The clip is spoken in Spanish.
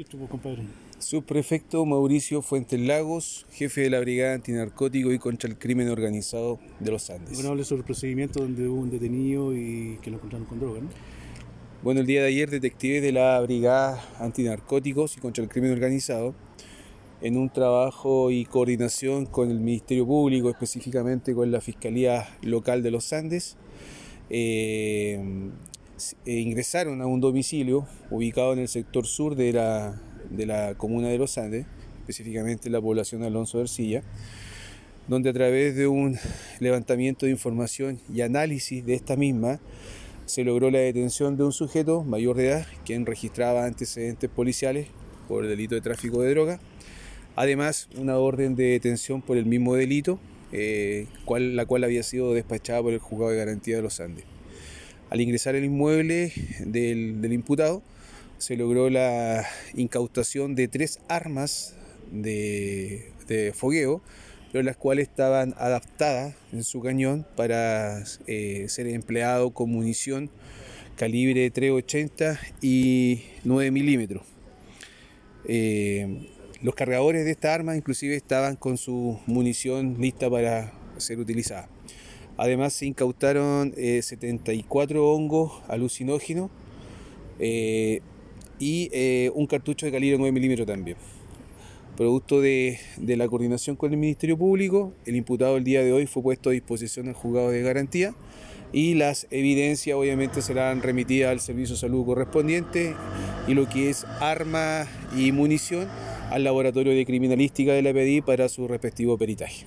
registro, pues, compadre. Subprefecto Mauricio Fuentes Lagos, jefe de la Brigada Antinarcótico y contra el Crimen Organizado de los Andes. Bueno, hable sobre el procedimiento donde hubo un detenido y que lo encontraron con droga, ¿no? Bueno, el día de ayer detectives de la Brigada Antinarcóticos y contra el Crimen Organizado, en un trabajo y coordinación con el Ministerio Público, específicamente con la Fiscalía Local de los Andes, eh, ingresaron a un domicilio ubicado en el sector sur de la, de la comuna de Los Andes, específicamente la población de Alonso de donde a través de un levantamiento de información y análisis de esta misma, se logró la detención de un sujeto mayor de edad, quien registraba antecedentes policiales por el delito de tráfico de droga. Además, una orden de detención por el mismo delito, eh, la cual había sido despachada por el juzgado de garantía de los Andes. Al ingresar al inmueble del, imputado, se logró la incautación de tres armas de, fogueo, las cuales estaban adaptadas en su cañón para eh, ser empleado con munición calibre 380 y 9 milímetros. Eh, los cargadores de esta arma inclusive estaban con su munición lista para ser utilizada. Además se incautaron eh, 74 hongos alucinógenos eh, y eh, un cartucho de calibre 9 milímetros también. Producto de, de, la coordinación con el Ministerio Público, el imputado el día de hoy fue puesto a disposición del juzgado de garantía y las evidencias obviamente serán remitidas al servicio de salud correspondiente y lo que es arma y munición al laboratorio de criminalística de la PDI para su respectivo peritaje.